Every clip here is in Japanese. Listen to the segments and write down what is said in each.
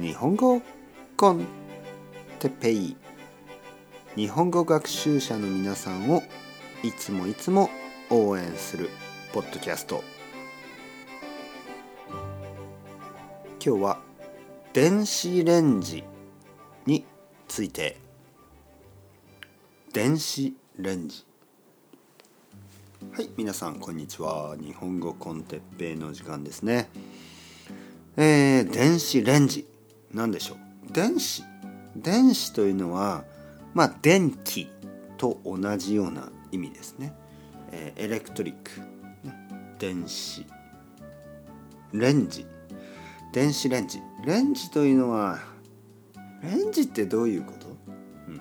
日本語コンテペイ。日本語学習者の皆さんをいつもいつも応援するポッドキャスト。今日は電子レンジについて。電子レンジ。はい皆さんこんにちは。日本語コンテッペイの時間ですね。えー、電子レンジ。何でしょう？電子。電子というのはまあ電気と同じような意味ですね、えー、エレクトリック、ね、電子。レンジ。電子レンジ。レンジというのはレンジってどういうこと、うん、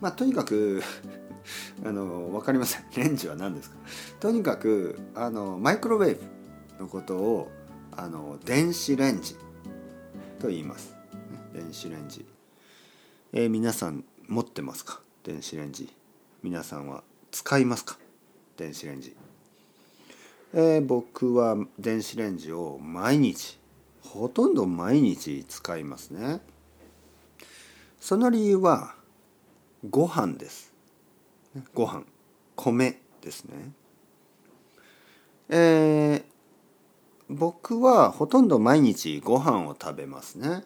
まあとにかく あの分かりません。レンジは何ですか？とにかくあのマイクロウェーブのことをあの電子レンジ。と言います。電子レンジ、えー、皆さん持ってますか？電子レンジ。皆さんは使いますか？電子レンジ、えー、僕は電子レンジを毎日ほとんど毎日使いますね。その理由はご飯です。ご飯。米ですね。えー、僕はほとんど毎日ご飯を食べますね。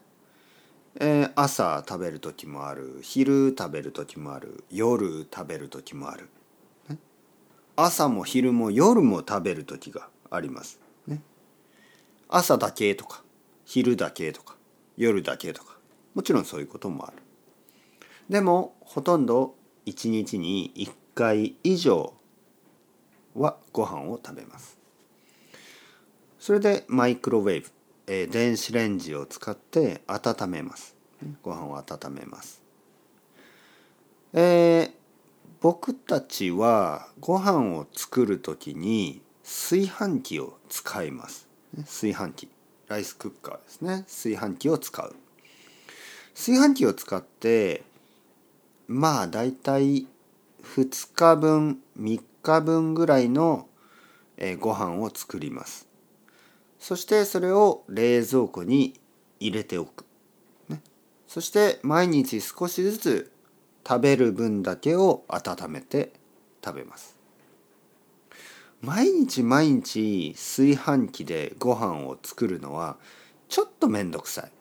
えー、朝食べる時もある昼食べる時もある夜食べる時もある、ね、朝も昼も夜も食べる時があります、ね、朝だけとか昼だけとか夜だけとか。もちろんそういうこともある。でもほとんど1日に1回以上はご飯を食べます。それでマイクロウェーブ、えー、電子レンジを使って温めます。ご飯を温めます。えー、僕たちはご飯を作る時に炊飯器を使います。炊飯器。ライスクッカーですね。炊飯器を使う。炊飯器を使ってまあだいたい2日分3日分ぐらいの、え、ご飯を作ります。そしてそれを冷蔵庫に入れておく、ね、そして毎日少しずつ食べる分だけを温めて食べます。毎日毎日炊飯器でご飯を作るのはちょっと面倒くさい。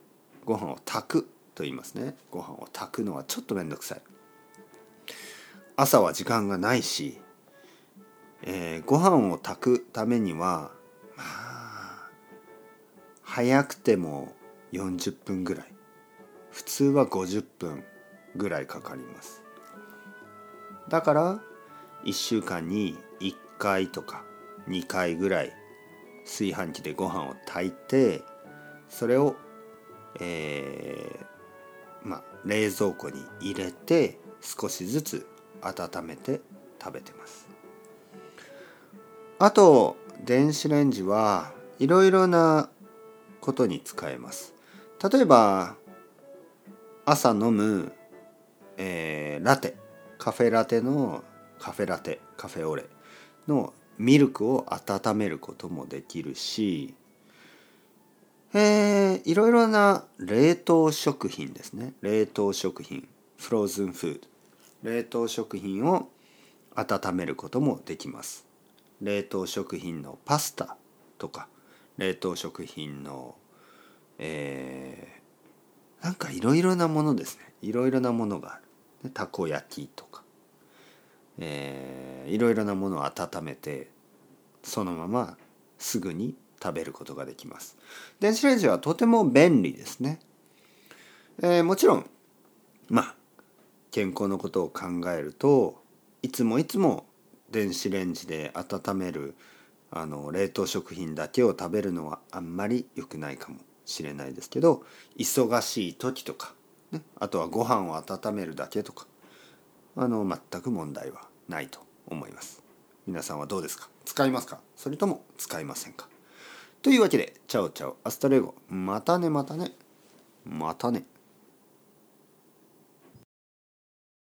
ご飯を炊くと言いますね。ご飯を炊くのはちょっと面倒くさい。朝は時間がないし、えー、ご飯を炊くためにはまあ早くても40分ぐらい。普通は50分ぐらいかかります。だから1週間に1回とか2回ぐらい炊飯器でご飯を炊いてそれをえー、まあ冷蔵庫に入れて少しずつ温めて食べてます。あと電子レンジはいろいろなことに使えます。例えば朝飲む、えー、ラテ。カフェラテのカフェラテカフェオレのミルクを温めることもできるし、えー、いろいろな冷凍食品ですね。冷凍食品。フローズンフード冷凍食品を温めることもできます。冷凍食品のパスタとか。冷凍食品のえー、なんかいろいろなものですね。いろいろなものがある。たこ焼きとか、えー、いろいろなものを温めてそのまますぐに食べることができます。電子レンジはとても便利ですね、えー、もちろんまあ健康のことを考えるといつもいつも電子レンジで温めるあの冷凍食品だけを食べるのはあんまり良くないかもしれないですけど忙しい時とか、ね、あとはご飯を温めるだけとかあの全く問題はないと思います。皆さんはどうですか？使いますか？それとも使いませんか？というわけで chao chao hasta luego またねまたねまたね。